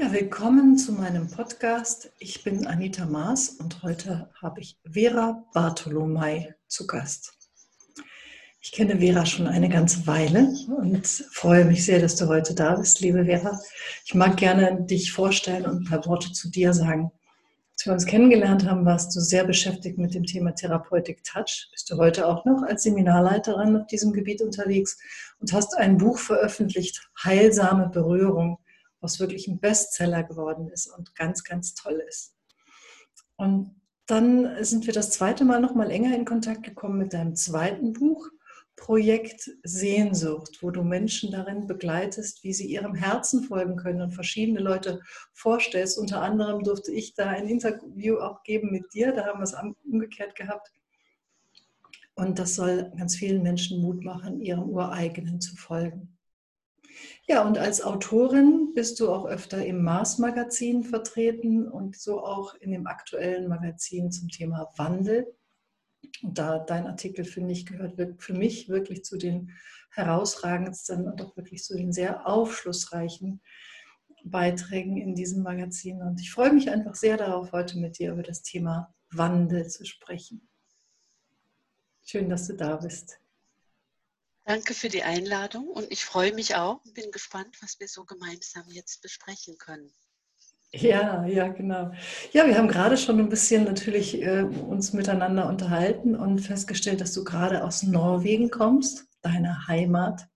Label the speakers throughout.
Speaker 1: Ja, willkommen zu meinem Podcast. Ich bin Anita Maas und heute habe ich Vera Bartolomei zu Gast. Ich kenne Vera schon eine ganze Weile und freue mich sehr, dass du heute da bist, liebe Vera. Ich mag gerne dich vorstellen und ein paar Worte zu dir sagen. Als wir uns kennengelernt haben, warst du sehr beschäftigt mit dem Thema Therapeutik Touch. Bist du heute auch noch als Seminarleiterin auf diesem Gebiet unterwegs und hast ein Buch veröffentlicht, Heilsame Berührung was wirklich ein Bestseller geworden ist und ganz, ganz toll ist. Und dann sind wir das zweite Mal noch mal enger in Kontakt gekommen mit deinem zweiten Buch, Projekt Sehnsucht, wo du Menschen darin begleitest, wie sie ihrem Herzen folgen können und verschiedene Leute vorstellst. Unter anderem durfte ich da ein Interview auch geben mit dir, da haben wir es umgekehrt gehabt. Und das soll ganz vielen Menschen Mut machen, ihrem ureigenen zu folgen. Ja, und als Autorin bist du auch öfter im Mars-Magazin vertreten und so auch in dem aktuellen Magazin zum Thema Wandel. Und da dein Artikel, finde ich, gehört für mich wirklich zu den herausragendsten und auch wirklich zu den sehr aufschlussreichen Beiträgen in diesem Magazin. Und ich freue mich einfach sehr darauf, heute mit dir über das Thema Wandel zu sprechen. Schön, dass du da bist.
Speaker 2: Danke für die Einladung und ich freue mich auch und bin gespannt, was wir so gemeinsam jetzt besprechen können.
Speaker 1: Ja, ja, genau. Ja, wir haben gerade schon ein bisschen natürlich äh, uns miteinander unterhalten und festgestellt, dass du gerade aus Norwegen kommst, deine Heimat.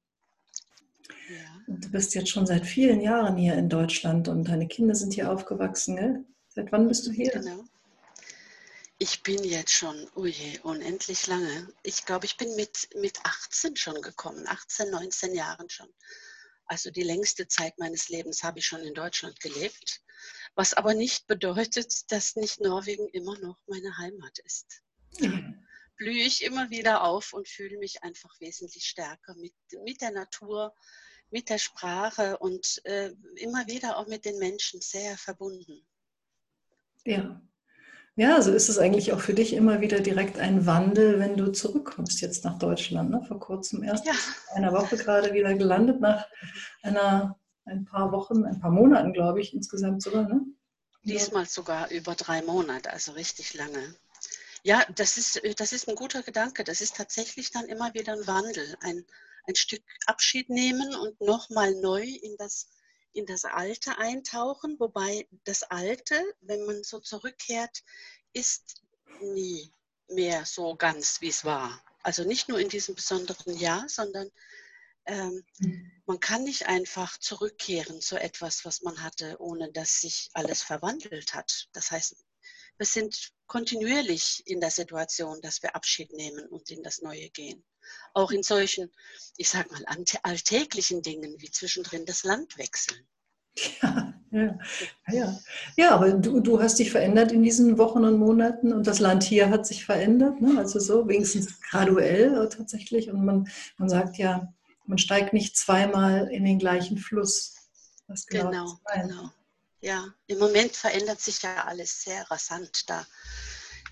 Speaker 1: Ja. Und du bist jetzt schon seit vielen Jahren hier in Deutschland und deine Kinder sind hier aufgewachsen. Gell? Seit wann bist du hier? Genau.
Speaker 2: Ich bin jetzt schon, uje, unendlich lange. Ich glaube, ich bin mit, mit 18 schon gekommen, 18, 19 Jahren schon. Also die längste Zeit meines Lebens habe ich schon in Deutschland gelebt. Was aber nicht bedeutet, dass nicht Norwegen immer noch meine Heimat ist. Mhm. Blühe ich immer wieder auf und fühle mich einfach wesentlich stärker mit, mit der Natur, mit der Sprache und äh, immer wieder auch mit den Menschen sehr verbunden.
Speaker 1: Ja, ja, so ist es eigentlich auch für dich immer wieder direkt ein Wandel, wenn du zurückkommst jetzt nach Deutschland. Ne? Vor kurzem erst, ja. einer Woche gerade wieder gelandet, nach einer, ein paar Wochen, ein paar Monaten, glaube ich, insgesamt sogar. Ne?
Speaker 2: Diesmal sogar über drei Monate, also richtig lange. Ja, das ist, das ist ein guter Gedanke. Das ist tatsächlich dann immer wieder ein Wandel, ein, ein Stück Abschied nehmen und nochmal neu in das in das Alte eintauchen, wobei das Alte, wenn man so zurückkehrt, ist nie mehr so ganz, wie es war. Also nicht nur in diesem besonderen Jahr, sondern ähm, mhm. man kann nicht einfach zurückkehren zu etwas, was man hatte, ohne dass sich alles verwandelt hat. Das heißt, wir sind kontinuierlich in der Situation, dass wir Abschied nehmen und in das Neue gehen. Auch in solchen, ich sag mal, alltäglichen Dingen wie zwischendrin das Land wechseln.
Speaker 1: Ja, ja, ja. ja aber du, du hast dich verändert in diesen Wochen und Monaten und das Land hier hat sich verändert, ne? also so wenigstens graduell tatsächlich. Und man, man sagt ja, man steigt nicht zweimal in den gleichen Fluss.
Speaker 2: genau, genau, genau. Ja, im Moment verändert sich ja alles sehr rasant. Da,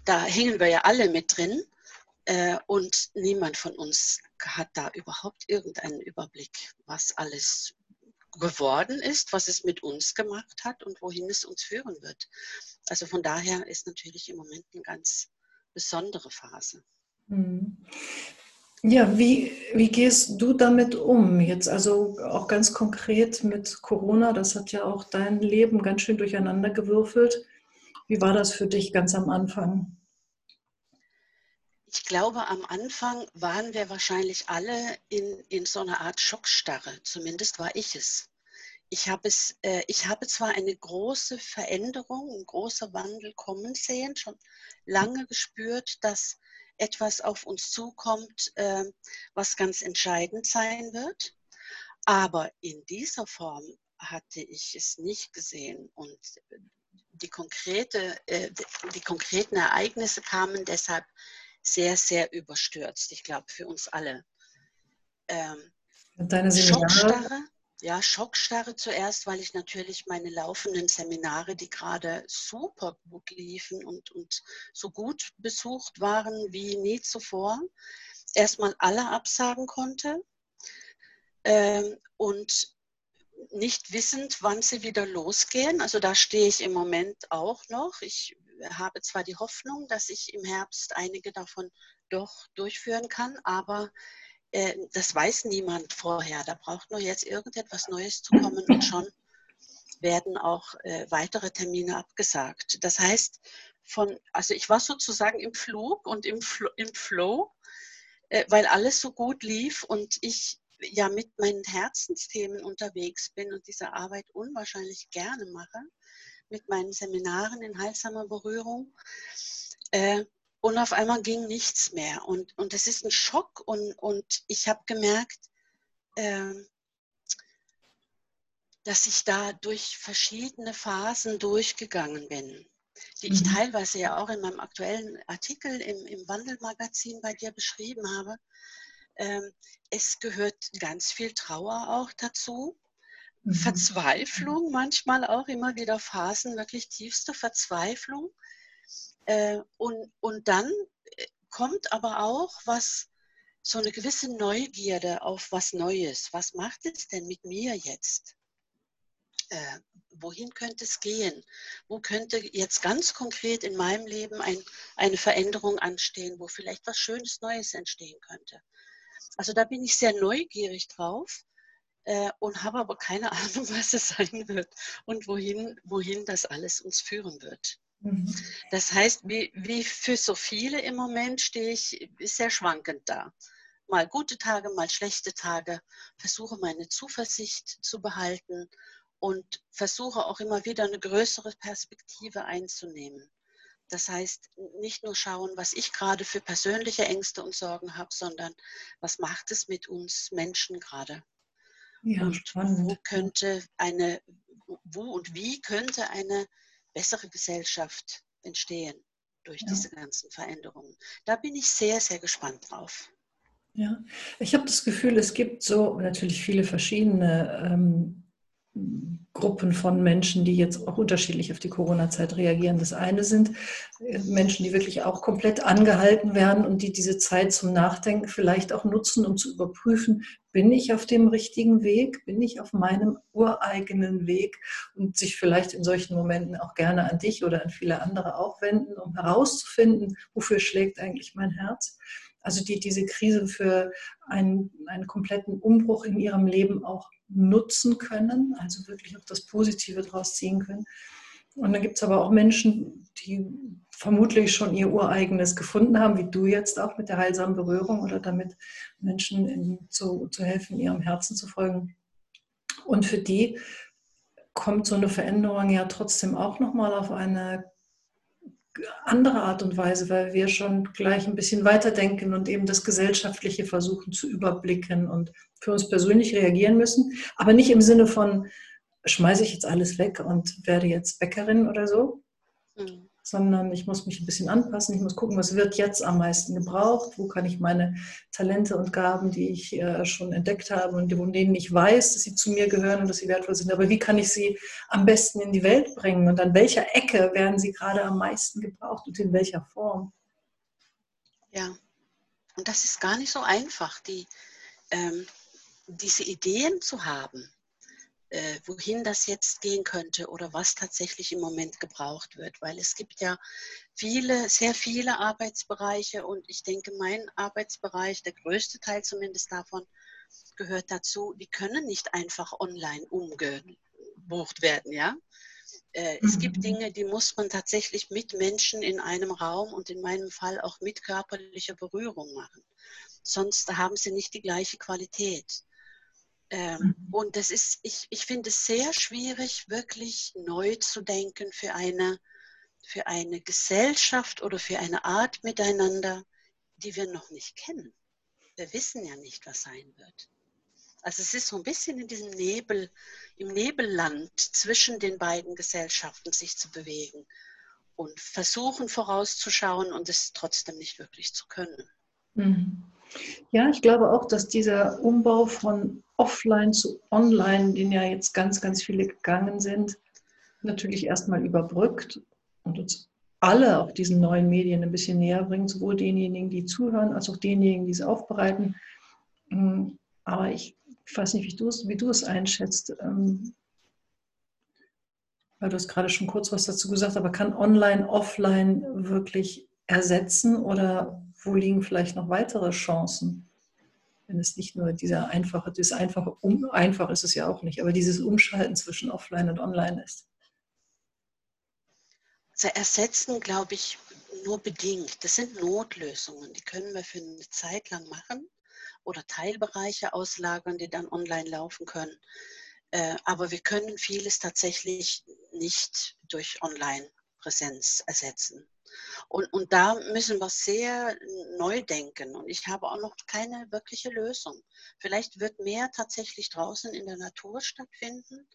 Speaker 2: da hängen wir ja alle mit drin. Äh, und niemand von uns hat da überhaupt irgendeinen Überblick, was alles geworden ist, was es mit uns gemacht hat und wohin es uns führen wird. Also von daher ist natürlich im Moment eine ganz besondere Phase.
Speaker 1: Ja, wie, wie gehst du damit um? Jetzt also auch ganz konkret mit Corona, das hat ja auch dein Leben ganz schön durcheinander gewürfelt. Wie war das für dich ganz am Anfang?
Speaker 2: Ich glaube, am Anfang waren wir wahrscheinlich alle in, in so einer Art Schockstarre. Zumindest war ich es. Ich habe, es, äh, ich habe zwar eine große Veränderung, ein großer Wandel kommen sehen, schon lange gespürt, dass etwas auf uns zukommt, äh, was ganz entscheidend sein wird. Aber in dieser Form hatte ich es nicht gesehen. Und die, konkrete, äh, die konkreten Ereignisse kamen deshalb sehr, sehr überstürzt, ich glaube, für uns alle.
Speaker 1: Ähm, Deine Seminare?
Speaker 2: Ja, Schockstarre zuerst, weil ich natürlich meine laufenden Seminare, die gerade super gut liefen und, und so gut besucht waren wie nie zuvor, erstmal alle absagen konnte. Ähm, und nicht wissend, wann sie wieder losgehen. Also da stehe ich im Moment auch noch. Ich habe zwar die Hoffnung, dass ich im Herbst einige davon doch durchführen kann, aber äh, das weiß niemand vorher. Da braucht nur jetzt irgendetwas Neues zu kommen und schon werden auch äh, weitere Termine abgesagt. Das heißt, von, also ich war sozusagen im Flug und im, Fl im Flow, äh, weil alles so gut lief und ich ja mit meinen Herzensthemen unterwegs bin und diese Arbeit unwahrscheinlich gerne mache, mit meinen Seminaren in heilsamer Berührung. Äh, und auf einmal ging nichts mehr. Und, und das ist ein Schock. Und, und ich habe gemerkt, äh, dass ich da durch verschiedene Phasen durchgegangen bin, die ich mhm. teilweise ja auch in meinem aktuellen Artikel im, im Wandelmagazin bei dir beschrieben habe. Ähm, es gehört ganz viel Trauer auch dazu. Mhm. Verzweiflung, manchmal auch immer wieder Phasen, wirklich tiefste Verzweiflung. Äh, und, und dann äh, kommt aber auch was, so eine gewisse Neugierde auf was Neues. Was macht es denn mit mir jetzt? Äh, wohin könnte es gehen? Wo könnte jetzt ganz konkret in meinem Leben ein, eine Veränderung anstehen, wo vielleicht was Schönes Neues entstehen könnte? Also da bin ich sehr neugierig drauf äh, und habe aber keine Ahnung, was es sein wird und wohin, wohin das alles uns führen wird. Mhm. Das heißt, wie, wie für so viele im Moment stehe ich sehr schwankend da. Mal gute Tage, mal schlechte Tage, versuche meine Zuversicht zu behalten und versuche auch immer wieder eine größere Perspektive einzunehmen. Das heißt, nicht nur schauen, was ich gerade für persönliche Ängste und Sorgen habe, sondern was macht es mit uns Menschen gerade? Ja, und spannend. wo könnte eine, wo und wie könnte eine bessere Gesellschaft entstehen durch ja. diese ganzen Veränderungen? Da bin ich sehr, sehr gespannt drauf.
Speaker 1: Ja, ich habe das Gefühl, es gibt so natürlich viele verschiedene ähm, Gruppen von Menschen, die jetzt auch unterschiedlich auf die Corona-Zeit reagieren. Das eine sind äh, Menschen, die wirklich auch komplett angehalten werden und die diese Zeit zum Nachdenken vielleicht auch nutzen, um zu überprüfen, bin ich auf dem richtigen Weg, bin ich auf meinem ureigenen Weg und sich vielleicht in solchen Momenten auch gerne an dich oder an viele andere auch wenden, um herauszufinden, wofür schlägt eigentlich mein Herz. Also die diese Krise für einen, einen kompletten Umbruch in ihrem Leben auch nutzen können, also wirklich auch das Positive daraus ziehen können. Und dann gibt es aber auch Menschen, die vermutlich schon ihr ureigenes gefunden haben, wie du jetzt auch mit der heilsamen Berührung oder damit Menschen in, zu, zu helfen, ihrem Herzen zu folgen. Und für die kommt so eine Veränderung ja trotzdem auch nochmal auf eine andere Art und Weise, weil wir schon gleich ein bisschen weiterdenken und eben das Gesellschaftliche versuchen zu überblicken und für uns persönlich reagieren müssen, aber nicht im Sinne von, schmeiße ich jetzt alles weg und werde jetzt Bäckerin oder so, mhm sondern ich muss mich ein bisschen anpassen. Ich muss gucken, was wird jetzt am meisten gebraucht, wo kann ich meine Talente und Gaben, die ich äh, schon entdeckt habe und von denen ich weiß, dass sie zu mir gehören und dass sie wertvoll sind, aber wie kann ich sie am besten in die Welt bringen und an welcher Ecke werden sie gerade am meisten gebraucht und in welcher Form?
Speaker 2: Ja, und das ist gar nicht so einfach, die, ähm, diese Ideen zu haben äh, wohin das jetzt gehen könnte oder was tatsächlich im Moment gebraucht wird. Weil es gibt ja viele, sehr viele Arbeitsbereiche und ich denke, mein Arbeitsbereich, der größte Teil zumindest davon, gehört dazu, die können nicht einfach online umgebucht werden, ja. Äh, es gibt mhm. Dinge, die muss man tatsächlich mit Menschen in einem Raum und in meinem Fall auch mit körperlicher Berührung machen. Sonst haben sie nicht die gleiche Qualität. Ähm, mhm. Und das ist, ich, ich finde es sehr schwierig, wirklich neu zu denken für eine, für eine Gesellschaft oder für eine Art miteinander, die wir noch nicht kennen. Wir wissen ja nicht, was sein wird. Also es ist so ein bisschen in diesem Nebel, im Nebelland zwischen den beiden Gesellschaften sich zu bewegen und versuchen vorauszuschauen und es trotzdem nicht wirklich zu können.
Speaker 1: Mhm. Ja, ich glaube auch, dass dieser Umbau von offline zu online, den ja jetzt ganz, ganz viele gegangen sind, natürlich erstmal überbrückt und uns alle auch diesen neuen Medien ein bisschen näher bringt, sowohl denjenigen, die zuhören, als auch denjenigen, die es aufbereiten. Mm, aber ich Ich weiß nicht, wie du es, wie du es einschätzt. Ähm, weil du hast gerade schon kurz was dazu gesagt, aber kann Online, Offline wirklich ersetzen oder wo liegen vielleicht noch weitere Chancen? Wenn es nicht nur dieser einfache, das einfache, um, einfach ist es ja auch nicht, aber dieses Umschalten zwischen Offline und Online ist.
Speaker 2: Also ersetzen, glaube ich, nur bedingt. Das sind Notlösungen, die können wir für eine Zeit lang machen oder Teilbereiche auslagern, die dann online laufen können. Äh, aber wir können vieles tatsächlich nicht durch Online-Präsenz ersetzen. Und, und da müssen wir sehr neu denken. Und ich habe auch noch keine wirkliche Lösung. Vielleicht wird mehr tatsächlich draußen in der Natur stattfinden.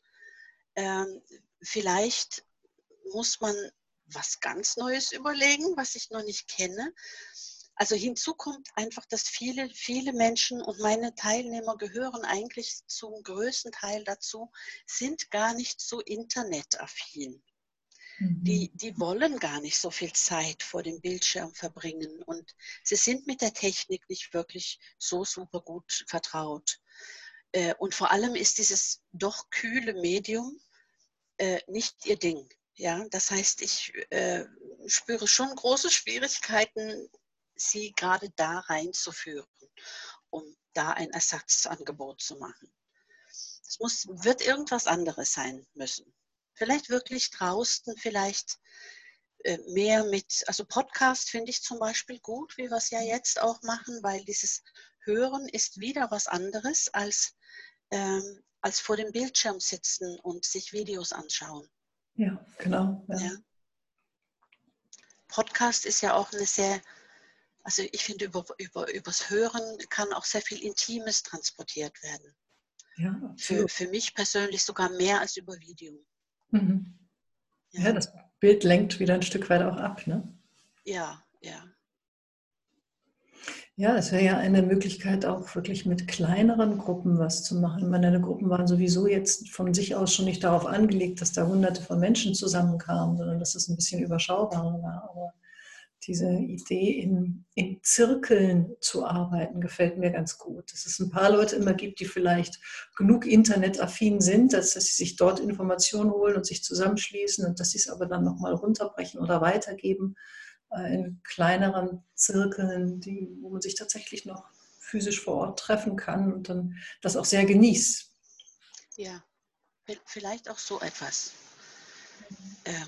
Speaker 2: Ähm, vielleicht muss man was ganz Neues überlegen, was ich noch nicht kenne. Also hinzu kommt einfach, dass viele, viele Menschen und meine Teilnehmer gehören eigentlich zum größten Teil dazu, sind gar nicht so internetaffin. Mhm. Die, die wollen gar nicht so viel Zeit vor dem Bildschirm verbringen und sie sind mit der Technik nicht wirklich so super gut vertraut. Äh, und vor allem ist dieses doch kühle Medium äh, nicht ihr Ding. Ja, das heißt, ich äh, spüre schon große Schwierigkeiten, sie gerade da reinzuführen, um da ein Ersatzangebot zu machen. Es muss, wird irgendwas anderes sein müssen. Vielleicht wirklich draußen, vielleicht äh, mehr mit, also Podcast finde ich zum Beispiel gut, wie wir es ja jetzt auch machen, weil dieses Hören ist wieder was anderes als, ähm, als vor dem Bildschirm sitzen und sich Videos anschauen.
Speaker 1: Ja, genau. Ja. Ja.
Speaker 2: Podcast ist ja auch eine sehr, also ich finde, über, über, übers Hören kann auch sehr viel Intimes transportiert werden. Ja, für, für mich persönlich sogar mehr als über Video.
Speaker 1: Mhm. Ja. das Bild lenkt wieder ein Stück weit auch ab, ne?
Speaker 2: Ja, ja.
Speaker 1: Ja, es wäre ja eine Möglichkeit, auch wirklich mit kleineren Gruppen was zu machen. Meine Gruppen waren sowieso jetzt von sich aus schon nicht darauf angelegt, dass da hunderte von Menschen zusammenkamen, sondern dass es ein bisschen überschaubarer war. Aber diese Idee, in, in Zirkeln zu arbeiten, gefällt mir ganz gut. Dass es ein paar Leute immer gibt, die vielleicht genug internetaffin sind, dass, dass sie sich dort Informationen holen und sich zusammenschließen und dass sie es aber dann nochmal runterbrechen oder weitergeben äh, in kleineren Zirkeln, die, wo man sich tatsächlich noch physisch vor Ort treffen kann und dann das auch sehr genießt.
Speaker 2: Ja, vielleicht auch so etwas. Ähm,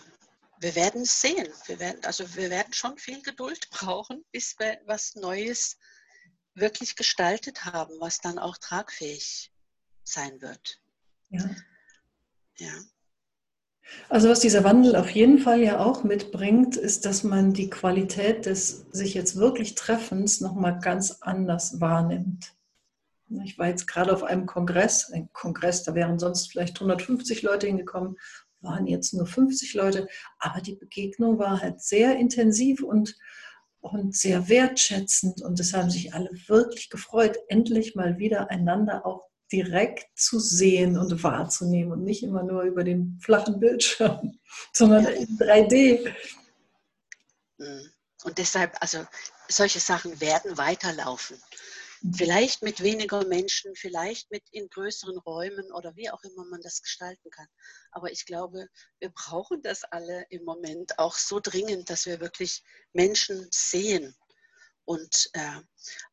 Speaker 2: wir werden es sehen. Wir werden, also wir werden schon viel Geduld brauchen, bis wir was Neues wirklich gestaltet haben, was dann auch tragfähig sein wird.
Speaker 1: Ja. Ja. Also was dieser Wandel auf jeden Fall ja auch mitbringt, ist, dass man die Qualität des sich jetzt wirklich Treffens nochmal ganz anders wahrnimmt. Ich war jetzt gerade auf einem Kongress, ein Kongress, da wären sonst vielleicht 150 Leute hingekommen, waren jetzt nur 50 Leute, aber die Begegnung war halt sehr intensiv und, und sehr wertschätzend und es haben sich alle wirklich gefreut, endlich mal wieder einander auch direkt zu sehen und wahrzunehmen und nicht immer nur über den flachen Bildschirm, sondern in 3D.
Speaker 2: Mhm. Und deshalb, also solche Sachen werden weiterlaufen. Vielleicht mit weniger Menschen, vielleicht mit in größeren Räumen oder wie auch immer man das gestalten kann. Aber ich glaube, wir brauchen das alle im Moment auch so dringend, dass wir wirklich Menschen sehen und äh,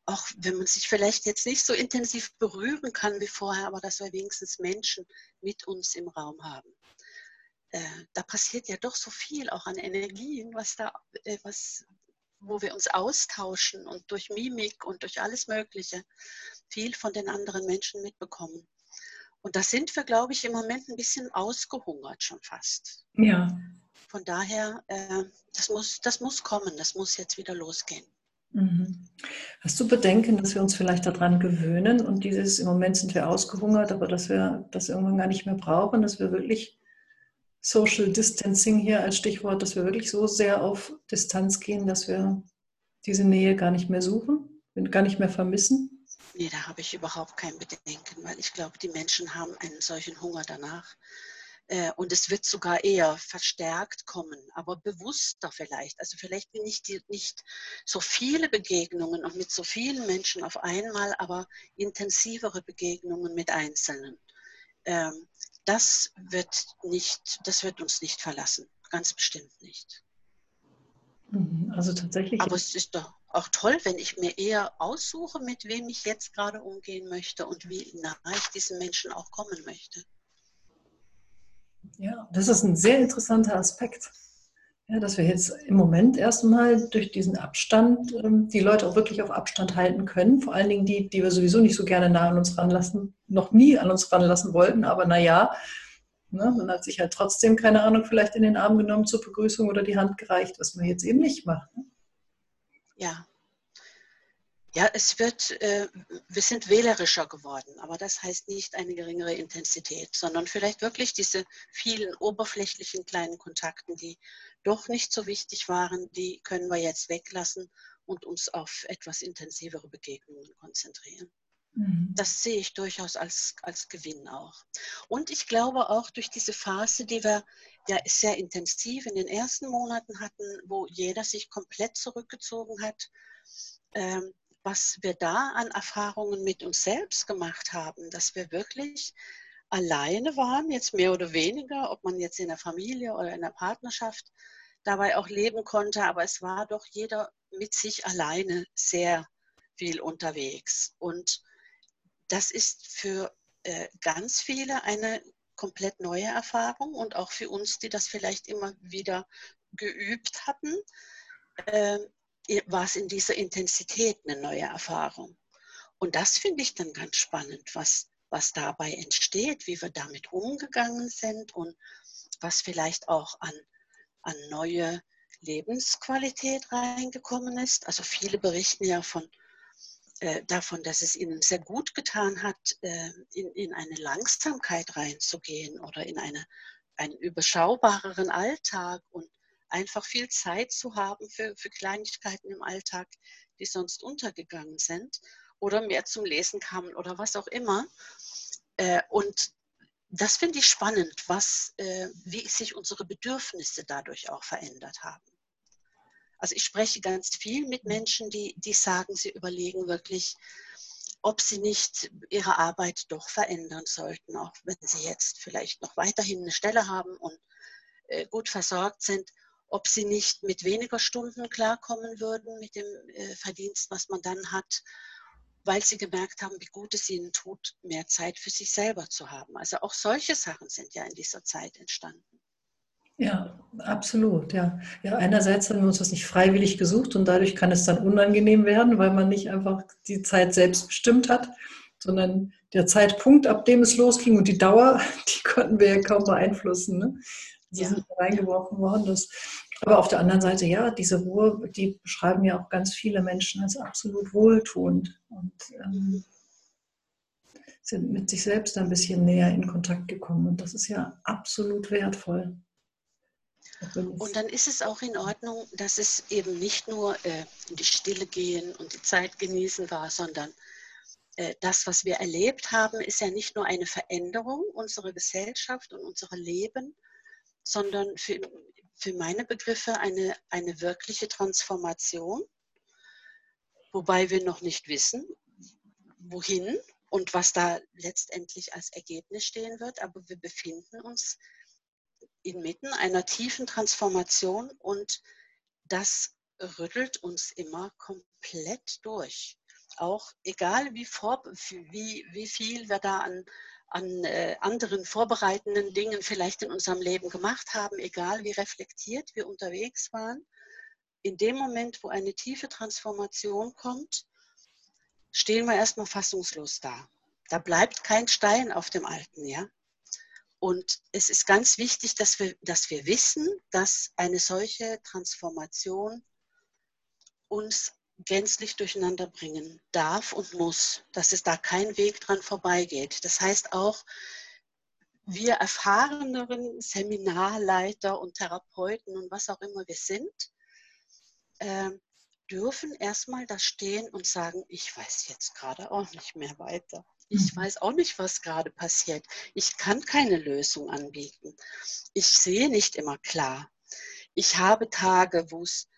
Speaker 2: auch wenn man sich vielleicht jetzt nicht so intensiv berühren kann wie vorher, aber dass wir wenigstens Menschen mit uns im Raum haben. Äh, da passiert ja doch so viel auch an Energien, was da, äh, was, wo wir uns austauschen und durch Mimik und durch alles Mögliche viel von den anderen Menschen mitbekommen. Und da sind wir, glaube ich, im Moment ein bisschen ausgehungert schon fast.
Speaker 1: Ja.
Speaker 2: Von daher, äh, das, muss, das muss kommen, das muss jetzt wieder losgehen.
Speaker 1: Mhm. Hast du Bedenken, dass wir uns vielleicht daran gewöhnen und dieses, im Moment sind wir ausgehungert, aber dass wir das irgendwann gar nicht mehr brauchen, dass wir wirklich Social Distancing hier als Stichwort, dass wir wirklich so sehr auf Distanz gehen, dass wir diese Nähe gar nicht mehr suchen, gar nicht mehr vermissen?
Speaker 2: Nee, da habe ich überhaupt kein Bedenken, weil ich glaube, die Menschen haben einen solchen Hunger danach. Äh, und es wird sogar eher verstärkt kommen, aber bewusster vielleicht. Also vielleicht nicht, nicht so viele Begegnungen und mit so vielen Menschen auf einmal, aber intensivere Begegnungen mit Einzelnen. Ähm, das wird, nicht, das wird uns nicht verlassen, ganz bestimmt nicht.
Speaker 1: Mhm, also tatsächlich.
Speaker 2: Aber es ist doch auch toll, wenn ich mir eher aussuche, mit wem ich jetzt gerade umgehen möchte und wie nah ich diesen Menschen auch kommen möchte.
Speaker 1: Ja, das ist ein sehr interessanter Aspekt. Ja, dass wir jetzt im Moment erstmal durch diesen Abstand ähm, die Leute auch wirklich auf Abstand halten können. Vor allen Dingen die, die wir sowieso nicht so gerne nah an uns ranlassen, noch nie an uns ranlassen wollten. Aber naja, ne, man hat sich halt trotzdem, keine Ahnung, vielleicht in den Arm genommen zur Begrüßung oder die Hand gereicht, was man jetzt eben nicht macht. Ne?
Speaker 2: Ja, ja, es wird, äh, wir sind wählerischer geworden, aber das heißt nicht eine geringere Intensität, sondern vielleicht wirklich diese vielen oberflächlichen kleinen Kontakten, die doch nicht so wichtig waren, die können wir jetzt weglassen und uns auf etwas intensivere Begegnungen konzentrieren. Mhm. Das sehe ich durchaus als, als Gewinn auch. Und ich glaube auch durch diese Phase, die wir ja sehr intensiv in den ersten Monaten hatten, wo jeder sich komplett zurückgezogen hat, ähm, was wir da an Erfahrungen mit uns selbst gemacht haben, dass wir wirklich alleine waren, jetzt mehr oder weniger, ob man jetzt in der Familie oder in der Partnerschaft dabei auch leben konnte, aber es war doch jeder mit sich alleine sehr viel unterwegs. Und das ist für äh, ganz viele eine komplett neue Erfahrung und auch für uns, die das vielleicht immer wieder geübt hatten, äh, war es in dieser Intensität eine neue Erfahrung. Und das finde ich dann ganz spannend, was, was dabei entsteht, wie wir damit umgegangen sind und was vielleicht auch an, an neue Lebensqualität reingekommen ist. Also viele berichten ja von, äh, davon, dass es ihnen sehr gut getan hat, äh, in, in eine Langsamkeit reinzugehen oder in eine, einen überschaubareren Alltag und einfach viel Zeit zu haben für, für Kleinigkeiten im Alltag, die sonst untergegangen sind oder mehr zum Lesen kamen oder was auch immer. Äh, und das finde ich spannend, was, äh, wie sich unsere Bedürfnisse dadurch auch verändert haben. Also ich spreche ganz viel mit Menschen, die, die sagen, sie überlegen wirklich, ob sie nicht ihre Arbeit doch verändern sollten, auch wenn sie jetzt vielleicht noch weiterhin eine Stelle haben und äh, gut versorgt sind ob sie nicht mit weniger Stunden klarkommen würden, mit dem äh, Verdienst, was man dann hat, weil sie gemerkt haben, wie gut es ihnen tut, mehr Zeit für sich selber zu haben. Also auch solche Sachen sind ja in dieser Zeit entstanden.
Speaker 1: Ja, absolut, ja. Ja, einerseits haben wir uns das nicht freiwillig gesucht und dadurch kann es dann unangenehm werden, weil man nicht einfach die Zeit selbst bestimmt hat, sondern der Zeitpunkt, ab dem es losging und die Dauer, die konnten wir ja kaum beeinflussen. Ne? Sie ja. sind reingeworfen worden. Das, aber auf der anderen Seite, ja, diese Ruhe, die beschreiben ja auch ganz viele Menschen als absolut wohltuend und ähm, sind mit sich selbst ein bisschen näher in Kontakt gekommen. Und das ist ja absolut wertvoll.
Speaker 2: Und dann ist es auch in Ordnung, dass es eben nicht nur äh, in die Stille gehen und die Zeit genießen war, sondern äh, das, was wir erlebt haben, ist ja nicht nur eine Veränderung unserer Gesellschaft und unserer Leben, sondern für, für meine Begriffe eine, eine wirkliche Transformation, wobei wir noch nicht wissen, wohin und was da letztendlich als Ergebnis stehen wird, aber wir befinden uns inmitten einer tiefen Transformation und das rüttelt uns immer komplett durch. Auch egal wie, vor, wie, wie viel wir da an, an äh, anderen vorbereitenden Dingen vielleicht in unserem Leben gemacht haben, egal wie reflektiert wir unterwegs waren, in dem Moment, wo eine tiefe Transformation kommt, stehen wir erstmal fassungslos da. Da bleibt kein Stein auf dem Alten, ja. Und es ist ganz wichtig, dass wir, dass wir wissen, dass eine solche Transformation uns gänzlich durcheinander bringen darf und muss, dass es da kein Weg dran vorbeigeht. Das heißt auch, wir erfahreneren Seminarleiter und Therapeuten und was auch immer wir sind, äh, dürfen erstmal da stehen und sagen, ich weiß jetzt gerade auch nicht mehr weiter. Ich mhm. weiß auch nicht, was gerade passiert. Ich kann keine Lösung anbieten. Ich sehe nicht immer klar. Ich habe Tage, wo es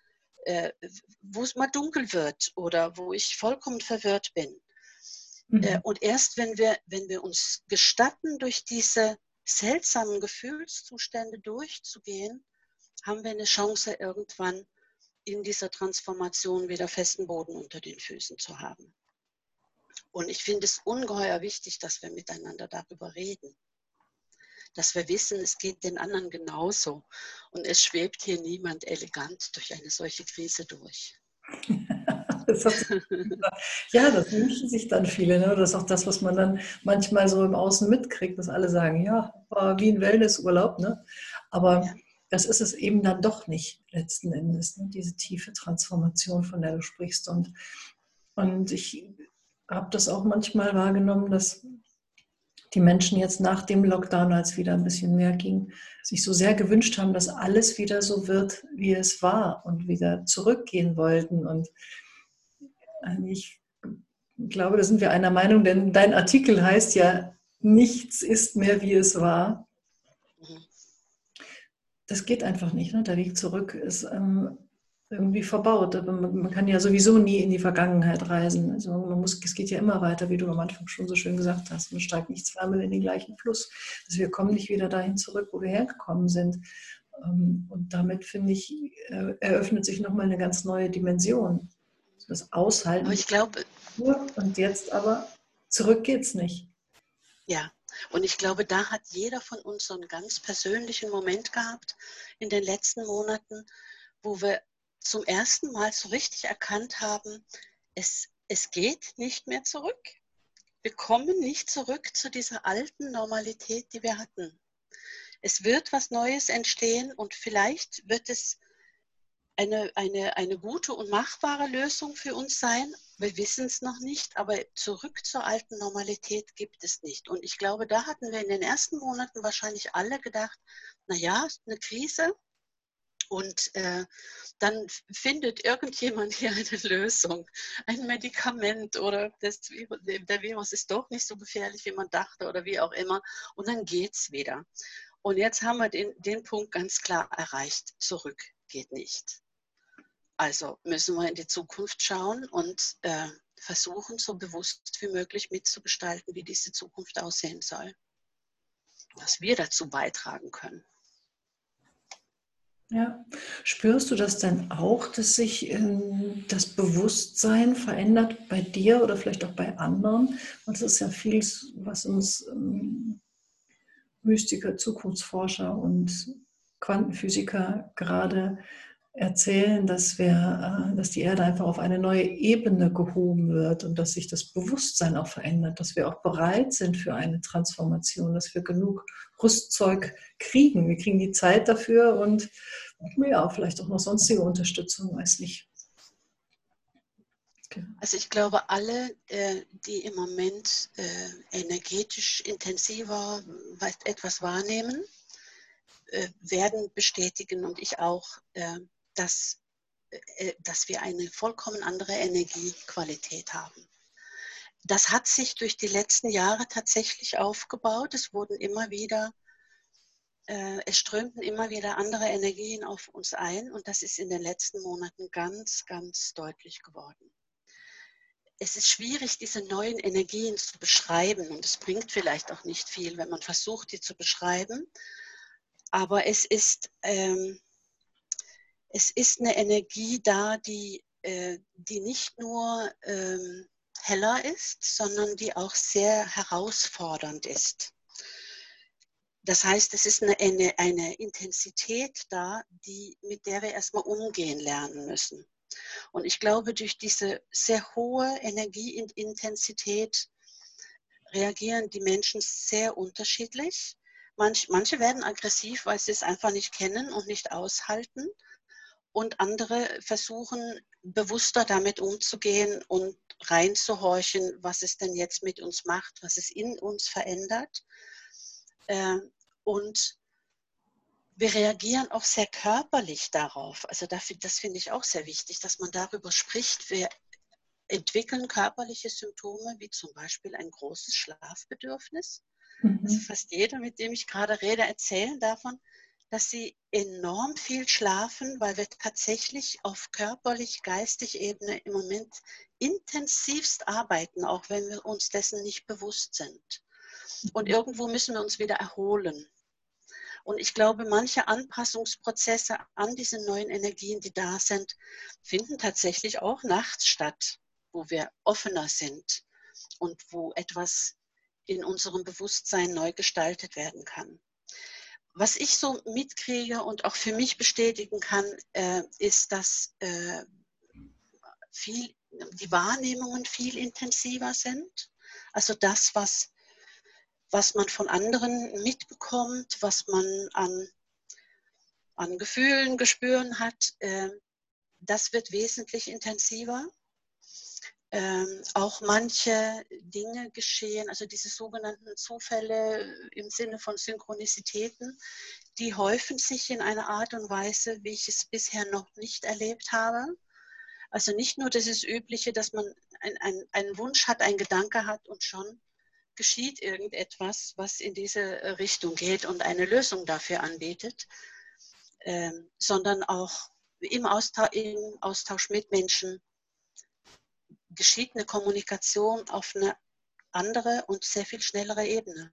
Speaker 2: äh, wo es mal dunkel wird oder wo ich vollkommen verwirrt bin. Mhm. Äh, und erst wenn wir, wenn wir uns gestatten, durch diese seltsamen Gefühlszustände durchzugehen, haben wir eine Chance, irgendwann in dieser Transformation wieder festen Boden unter den Füßen zu haben. Und ich finde es ungeheuer wichtig, dass wir miteinander darüber reden. Dass wir wissen, es geht den anderen genauso. Und es schwebt hier niemand elegant durch eine solche Krise durch.
Speaker 1: Das ja, das wünschen sich dann viele. Ne? Das ist auch das, was man dann manchmal so im Außen mitkriegt, dass alle sagen, ja, war wie ein Wellnessurlaub. Ne? Aber ja. das ist es eben dann doch nicht letzten Endes, ne? diese tiefe Transformation, von der du sprichst. Und, und ich habe das auch manchmal wahrgenommen, dass die Menschen jetzt nach dem Lockdown, als wieder ein bisschen mehr ging, sich so sehr gewünscht haben, dass alles wieder so wird, wie es war und wieder zurückgehen wollten. Und ich glaube, da sind wir einer Meinung, denn dein Artikel heißt ja, nichts ist mehr, wie es war. Mhm. Das geht einfach nicht. Ne? Der Weg zurück ist ähm, irgendwie verbaut. Aber man, kann ja sowieso nie in die Vergangenheit reisen. Also man muss, es geht ja immer weiter, wie du am Anfang schon so schön gesagt hast. Man steigt nicht zweimal in den gleichen Fluss. Also wir kommen nicht wieder dahin zurück, wo wir hergekommen sind. Ähm, und damit, finde ich, äh, eröffnet sich nochmal eine ganz neue Dimension. Das Aushalten.
Speaker 2: Aber ich glaube.
Speaker 1: Und jetzt aber zurück geht's nicht.
Speaker 2: Ja, und ich glaube, da hat jeder von uns so einen ganz persönlichen Moment gehabt in den letzten Monaten, wo wir zum ersten Mal so richtig erkannt haben, es, es geht nicht mehr zurück. Wir kommen nicht zurück zu dieser alten Normalität, die wir hatten. Es wird was Neues entstehen und vielleicht wird es eine, eine, eine gute und machbare Lösung für uns sein. Wir wissen es noch nicht, aber zurück zur alten Normalität gibt es nicht. Und ich glaube, da hatten wir in den ersten Monaten wahrscheinlich alle gedacht, naja, eine Krise, und äh, dann findet irgendjemand hier eine Lösung, ein Medikament oder das, der Virus ist doch nicht so gefährlich, wie man dachte oder wie auch immer. Und dann geht es wieder. Und jetzt haben wir den, den Punkt ganz klar erreicht. Zurück geht nicht. Also müssen wir in die Zukunft schauen und äh, versuchen, so bewusst wie möglich mitzugestalten, wie diese Zukunft aussehen soll. Was wir dazu beitragen können.
Speaker 1: Ja. Spürst du das denn auch, dass sich ähm, das Bewusstsein verändert bei dir oder vielleicht auch bei anderen? Und das ist ja vieles, was uns ähm, Mystiker, Zukunftsforscher und Quantenphysiker gerade erzählen, dass, wir, äh, dass die Erde einfach auf eine neue Ebene gehoben wird und dass sich das Bewusstsein auch verändert, dass wir auch bereit sind für eine Transformation, dass wir genug Rüstzeug kriegen. Wir kriegen die Zeit dafür und ja, vielleicht auch noch sonstige Unterstützung, weiß nicht.
Speaker 2: Also ich glaube, alle, äh, die im Moment äh, energetisch intensiver etwas wahrnehmen, werden bestätigen und ich auch, dass, äh, dass wir eine vollkommen andere Energiequalität haben. Das hat sich durch die letzten Jahre tatsächlich aufgebaut. Es wurden immer wieder, äh, es strömten immer wieder andere Energien auf uns ein und das ist in den letzten Monaten ganz, ganz deutlich geworden. Es ist schwierig, diese neuen Energien zu beschreiben und es bringt vielleicht auch nicht viel, wenn man versucht, die zu beschreiben. Aber es ist, ähm, es ist eine Energie da, die, äh, die nicht nur ähm, heller ist, sondern die auch sehr herausfordernd ist. Das heißt, es ist eine, eine, eine Intensität da, die, mit der wir erstmal umgehen lernen müssen. Und ich glaube, durch diese sehr hohe Energieintensität reagieren die Menschen sehr unterschiedlich. Manch, manche werden aggressiv, weil sie es einfach nicht kennen und nicht aushalten und andere versuchen bewusster damit umzugehen und reinzuhorchen, was es denn jetzt mit uns macht, was es in uns verändert. Ähm, und wir reagieren auch sehr körperlich darauf. Also das finde ich auch sehr wichtig, dass man darüber spricht. Wir, entwickeln körperliche Symptome, wie zum Beispiel ein großes Schlafbedürfnis. Mhm. Also fast jeder, mit dem ich gerade rede, erzählen davon, dass sie enorm viel schlafen, weil wir tatsächlich auf körperlich, geistig Ebene im Moment intensivst arbeiten, auch wenn wir uns dessen nicht bewusst sind. Und mhm. irgendwo müssen wir uns wieder erholen. Und ich glaube, manche Anpassungsprozesse an diese neuen Energien, die da sind, finden tatsächlich auch nachts statt, wo wir offener sind und wo etwas in unserem Bewusstsein neu gestaltet werden kann was ich so mitkriege und auch für mich bestätigen kann, äh, ist, dass äh, viel, die Wahrnehmungen viel intensiver sind. Also das, was, was man von anderen mitbekommt, was man an, an Gefühlen, Gespüren hat, äh, das wird wesentlich intensiver ähm, auch manche Dinge geschehen, also diese sogenannten Zufälle im Sinne von Synchronizitäten, die häufen sich in einer Art und Weise, wie ich es bisher noch nicht erlebt habe. Also nicht nur dieses Übliche, dass man einen Wunsch hat, einen Gedanke hat und schon geschieht irgendetwas, was in diese Richtung geht und eine Lösung dafür anbietet, ähm, sondern auch im Austausch, im Austausch mit Menschen geschieht eine Kommunikation auf eine andere und sehr viel schnellere Ebene.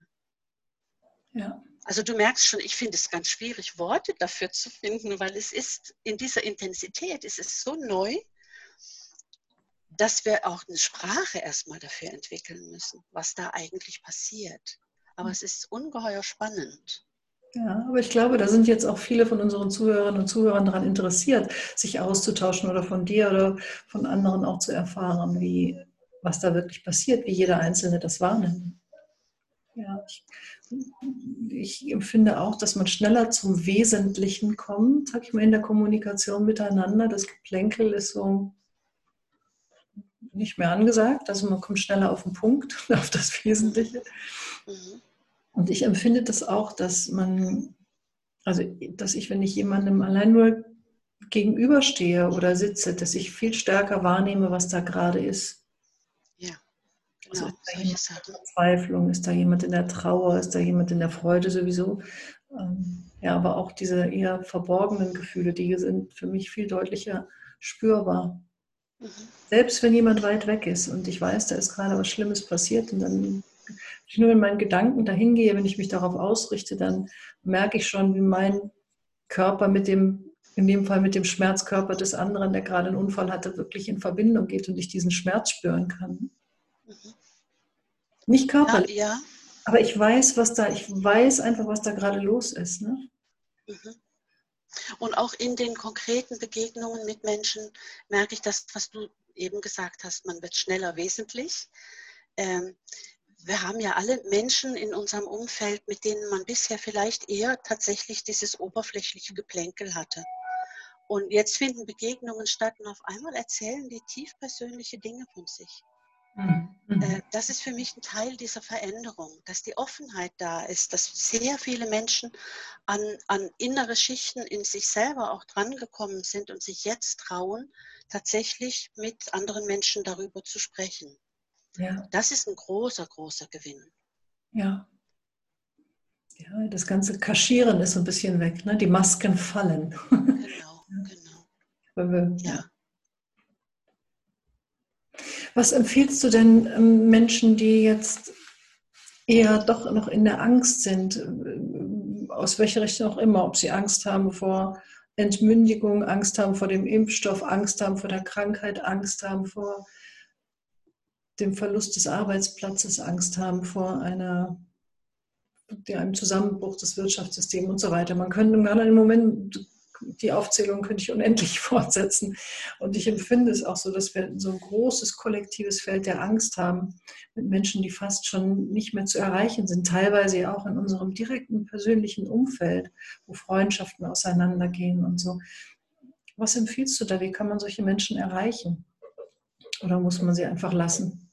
Speaker 2: Ja. Also du merkst schon, ich finde es ganz schwierig, Worte dafür zu finden, weil es ist in dieser Intensität, es ist so neu, dass wir auch eine Sprache erstmal dafür entwickeln müssen, was da eigentlich passiert. Aber es ist ungeheuer spannend.
Speaker 1: Ja, aber ich glaube, da sind jetzt auch viele von unseren Zuhörerinnen und Zuhörern daran interessiert, sich auszutauschen oder von dir oder von anderen auch zu erfahren, wie, was da wirklich passiert, wie jeder Einzelne das wahrnimmt. Ja, ich, ich empfinde auch, dass man schneller zum Wesentlichen kommt, sag ich mal, in der Kommunikation miteinander. Das Geplänkel ist so nicht mehr angesagt. Also man kommt schneller auf den Punkt, auf das Wesentliche. Mhm. Und ich empfinde das auch, dass man, also dass ich, wenn ich jemandem allein nur gegenüberstehe oder sitze, dass ich viel stärker wahrnehme, was da gerade ist. Ja. Also genau, ist da jemand in der Verzweiflung, ist da jemand in der Trauer, ist da jemand in der Freude sowieso. Ähm, ja, aber auch diese eher verborgenen Gefühle, die sind für mich viel deutlicher spürbar. Mhm. Selbst wenn jemand weit weg ist und ich weiß, da ist gerade was Schlimmes passiert und dann ich nur in meinen Gedanken dahin gehe, wenn ich mich darauf ausrichte, dann merke ich schon, wie mein Körper mit dem, in dem Fall mit dem Schmerzkörper des anderen, der gerade einen Unfall hatte, wirklich in Verbindung geht und ich diesen Schmerz spüren kann. Mhm. Nicht körperlich. Ja, ja. Aber ich weiß, was da, ich weiß einfach, was da gerade los ist. Ne?
Speaker 2: Mhm. Und auch in den konkreten Begegnungen mit Menschen merke ich das, was du eben gesagt hast, man wird schneller wesentlich. Ähm, wir haben ja alle Menschen in unserem Umfeld, mit denen man bisher vielleicht eher tatsächlich dieses oberflächliche Geplänkel hatte. Und jetzt finden Begegnungen statt und auf einmal erzählen die tief persönliche Dinge von sich. Mhm. Äh, das ist für mich ein Teil dieser Veränderung, dass die Offenheit da ist, dass sehr viele Menschen an, an innere Schichten in sich selber auch drangekommen sind und sich jetzt trauen, tatsächlich mit anderen Menschen darüber zu sprechen. Ja. Das ist ein großer, großer Gewinn.
Speaker 1: Ja. Ja, das ganze Kaschieren ist ein bisschen weg, ne? die Masken fallen. Genau, genau. Wir, ja. Was empfiehlst du denn ähm, Menschen, die jetzt eher doch noch in der Angst sind, äh, aus welcher Richtung auch immer, ob sie Angst haben vor Entmündigung, Angst haben vor dem Impfstoff, Angst haben vor der Krankheit, Angst haben vor dem Verlust des Arbeitsplatzes Angst haben vor einer, einem Zusammenbruch des Wirtschaftssystems und so weiter. Man könnte gerade im Moment, die Aufzählung könnte ich unendlich fortsetzen. Und ich empfinde es auch so, dass wir so ein großes kollektives Feld der Angst haben mit Menschen, die fast schon nicht mehr zu erreichen sind, teilweise auch in unserem direkten persönlichen Umfeld, wo Freundschaften auseinandergehen und so. Was empfiehlst du da? Wie kann man solche Menschen erreichen? Oder muss man sie einfach lassen?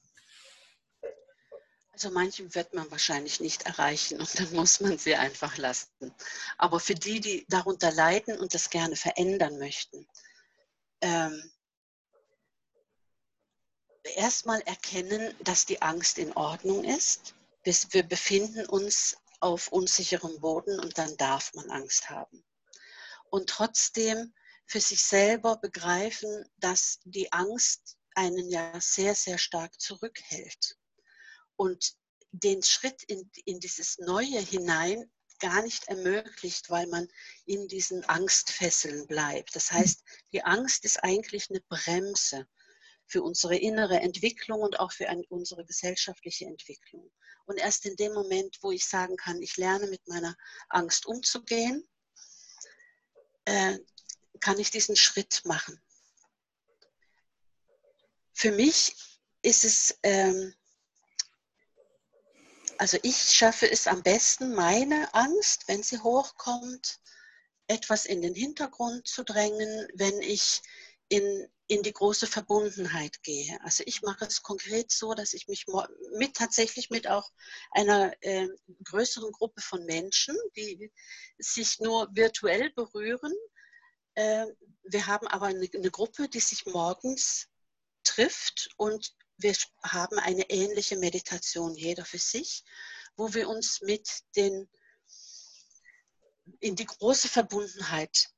Speaker 2: Also manchem wird man wahrscheinlich nicht erreichen und dann muss man sie einfach lassen. Aber für die, die darunter leiden und das gerne verändern möchten, ähm, erstmal erkennen, dass die Angst in Ordnung ist. Wir befinden uns auf unsicherem Boden und dann darf man Angst haben. Und trotzdem für sich selber begreifen, dass die Angst einen ja sehr, sehr stark zurückhält. Und den Schritt in, in dieses Neue hinein gar nicht ermöglicht, weil man in diesen Angstfesseln bleibt. Das heißt, die Angst ist eigentlich eine Bremse für unsere innere Entwicklung und auch für ein, unsere gesellschaftliche Entwicklung. Und erst in dem Moment, wo ich sagen kann, ich lerne mit meiner Angst umzugehen, äh, kann ich diesen Schritt machen. Für mich ist es, ähm, also ich schaffe es am besten, meine Angst, wenn sie hochkommt, etwas in den Hintergrund zu drängen, wenn ich in, in die große Verbundenheit gehe. Also ich mache es konkret so, dass ich mich mit tatsächlich mit auch einer äh, größeren Gruppe von Menschen, die sich nur virtuell berühren. Äh, wir haben aber eine, eine Gruppe, die sich morgens trifft und wir haben eine ähnliche Meditation, jeder für sich, wo wir uns mit den in die große Verbundenheit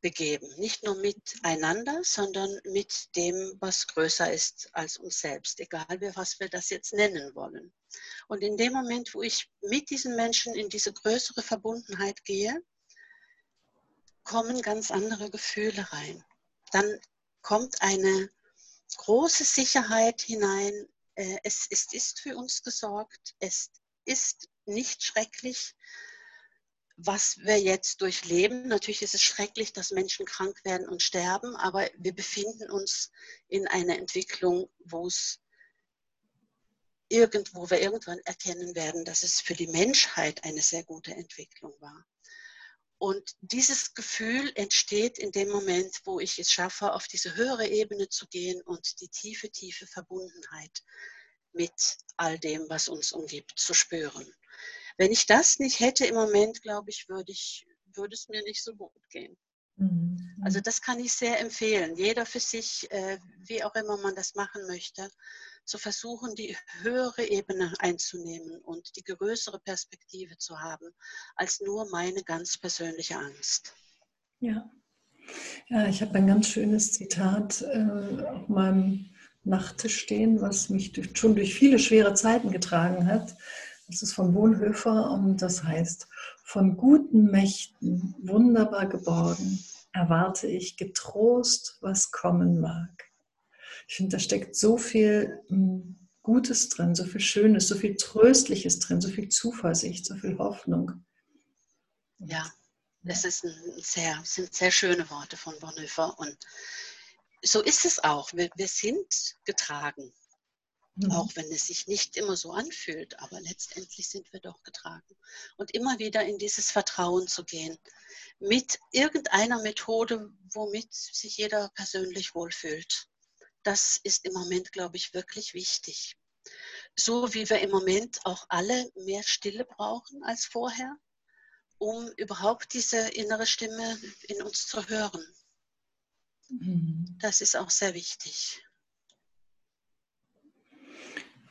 Speaker 2: begeben. Nicht nur miteinander, sondern mit dem, was größer ist als uns selbst, egal was wir das jetzt nennen wollen. Und in dem Moment, wo ich mit diesen Menschen in diese größere Verbundenheit gehe, kommen ganz andere Gefühle rein. Dann kommt eine große Sicherheit hinein. Äh, es, es ist für uns gesorgt. Es ist nicht schrecklich, was wir jetzt durchleben. Natürlich ist es schrecklich, dass Menschen krank werden und sterben, aber wir befinden uns in einer Entwicklung, wo es irgendwo wir irgendwann erkennen werden, dass es für die Menschheit eine sehr gute Entwicklung war. Und dieses Gefühl entsteht in dem Moment, wo ich es schaffe, auf diese höhere Ebene zu gehen und die tiefe, tiefe Verbundenheit mit all dem, was uns umgibt, zu spüren. Wenn ich das nicht hätte im Moment, glaube ich, würde, ich, würde es mir nicht so gut gehen. Mhm. Also das kann ich sehr empfehlen. Jeder für sich, äh, wie auch immer man das machen möchte, zu versuchen, die höhere Ebene einzunehmen und die größere Perspektive zu haben, als nur meine ganz persönliche Angst.
Speaker 1: Ja, ja ich habe ein ganz schönes Zitat äh, auf meinem Nachttisch stehen, was mich durch, schon durch viele schwere Zeiten getragen hat. Das ist von Bonhoeffer und das heißt, von guten Mächten wunderbar geborgen erwarte ich getrost, was kommen mag. Ich finde, da steckt so viel hm, Gutes drin, so viel Schönes, so viel Tröstliches drin, so viel Zuversicht, so viel Hoffnung.
Speaker 2: Ja, das ist ein sehr, sind sehr schöne Worte von Bonhoeffer und so ist es auch. Wir, wir sind getragen. Mhm. Auch wenn es sich nicht immer so anfühlt, aber letztendlich sind wir doch getragen. Und immer wieder in dieses Vertrauen zu gehen, mit irgendeiner Methode, womit sich jeder persönlich wohlfühlt. Das ist im Moment, glaube ich, wirklich wichtig. So wie wir im Moment auch alle mehr Stille brauchen als vorher, um überhaupt diese innere Stimme in uns zu hören. Mhm. Das ist auch sehr wichtig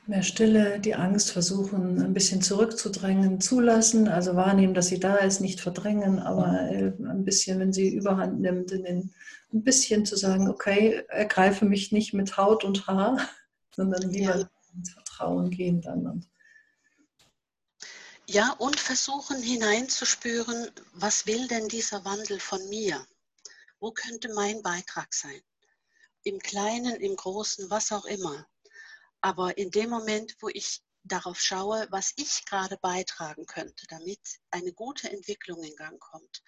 Speaker 1: mehr Stille, die Angst versuchen ein bisschen zurückzudrängen, zulassen, also wahrnehmen, dass sie da ist, nicht verdrängen, aber äh, ein bisschen, wenn sie überhand nimmt, den, ein bisschen zu sagen, okay, ergreife mich nicht mit Haut und Haar, sondern lieber ja. ins Vertrauen gehen dann.
Speaker 2: Ja, und versuchen hineinzuspüren, was will denn dieser Wandel von mir? Wo könnte mein Beitrag sein? Im Kleinen, im Großen, was auch immer. Aber in dem Moment, wo ich darauf schaue, was ich gerade beitragen könnte, damit eine gute Entwicklung in Gang kommt,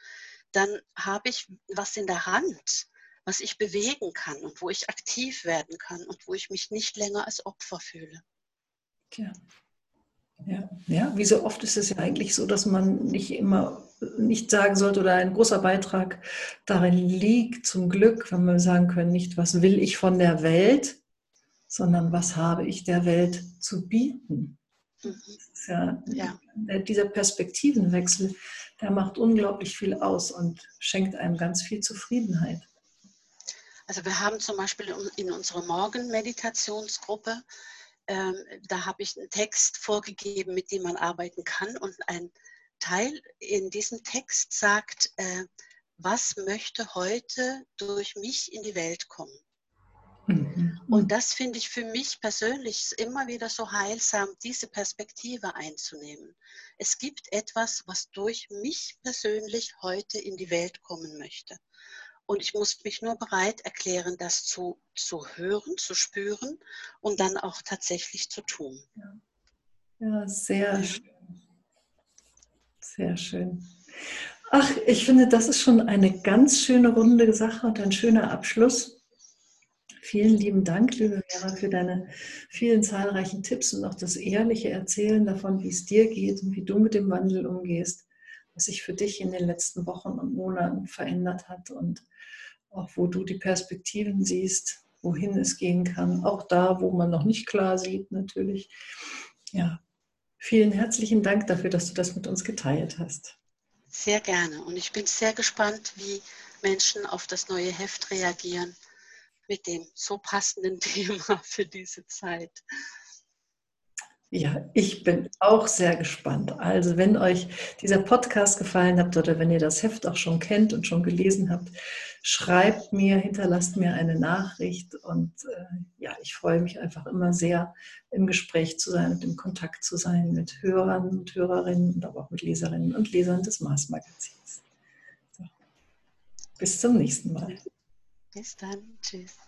Speaker 2: dann habe ich was in der Hand, was ich bewegen kann und wo ich aktiv werden kann und wo ich mich nicht länger als Opfer fühle.
Speaker 1: Tja. Ja, ja, wie so oft ist es ja eigentlich so, dass man nicht immer nicht sagen sollte oder ein großer Beitrag darin liegt, zum Glück, wenn wir sagen können, nicht, was will ich von der Welt, sondern was habe ich der Welt zu bieten. Mhm. Ja, ja. Dieser Perspektivenwechsel, der macht unglaublich viel aus und schenkt einem ganz viel Zufriedenheit.
Speaker 2: Also wir haben zum Beispiel in unserer Morgenmeditationsgruppe, ähm, da habe ich einen Text vorgegeben, mit dem man arbeiten kann. Und ein Teil in diesem Text sagt, äh, was möchte heute durch mich in die Welt kommen? Mhm. Und das finde ich für mich persönlich immer wieder so heilsam, diese Perspektive einzunehmen. Es gibt etwas, was durch mich persönlich heute in die Welt kommen möchte. Und ich muss mich nur bereit erklären, das zu, zu hören, zu spüren und dann auch tatsächlich zu tun.
Speaker 1: Ja, ja sehr schön. Sehr schön. Ach, ich finde, das ist schon eine ganz schöne runde Sache und ein schöner Abschluss. Vielen lieben Dank, liebe Vera, für deine vielen zahlreichen Tipps und auch das ehrliche Erzählen davon, wie es dir geht und wie du mit dem Wandel umgehst, was sich für dich in den letzten Wochen und Monaten verändert hat und auch wo du die Perspektiven siehst, wohin es gehen kann, auch da, wo man noch nicht klar sieht, natürlich. Ja, vielen herzlichen Dank dafür, dass du das mit uns geteilt hast.
Speaker 2: Sehr gerne. Und ich bin sehr gespannt, wie Menschen auf das neue Heft reagieren mit dem so passenden Thema für diese Zeit.
Speaker 1: Ja, ich bin auch sehr gespannt. Also, wenn euch dieser Podcast gefallen hat oder wenn ihr das Heft auch schon kennt und schon gelesen habt, schreibt mir, hinterlasst mir eine Nachricht und äh, ja, ich freue mich einfach immer sehr, im Gespräch zu sein und im Kontakt zu sein mit Hörern und Hörerinnen und aber auch mit Leserinnen und Lesern des Mars-Magazins. So. Bis zum nächsten Mal.
Speaker 2: Bis dann. Tschüss.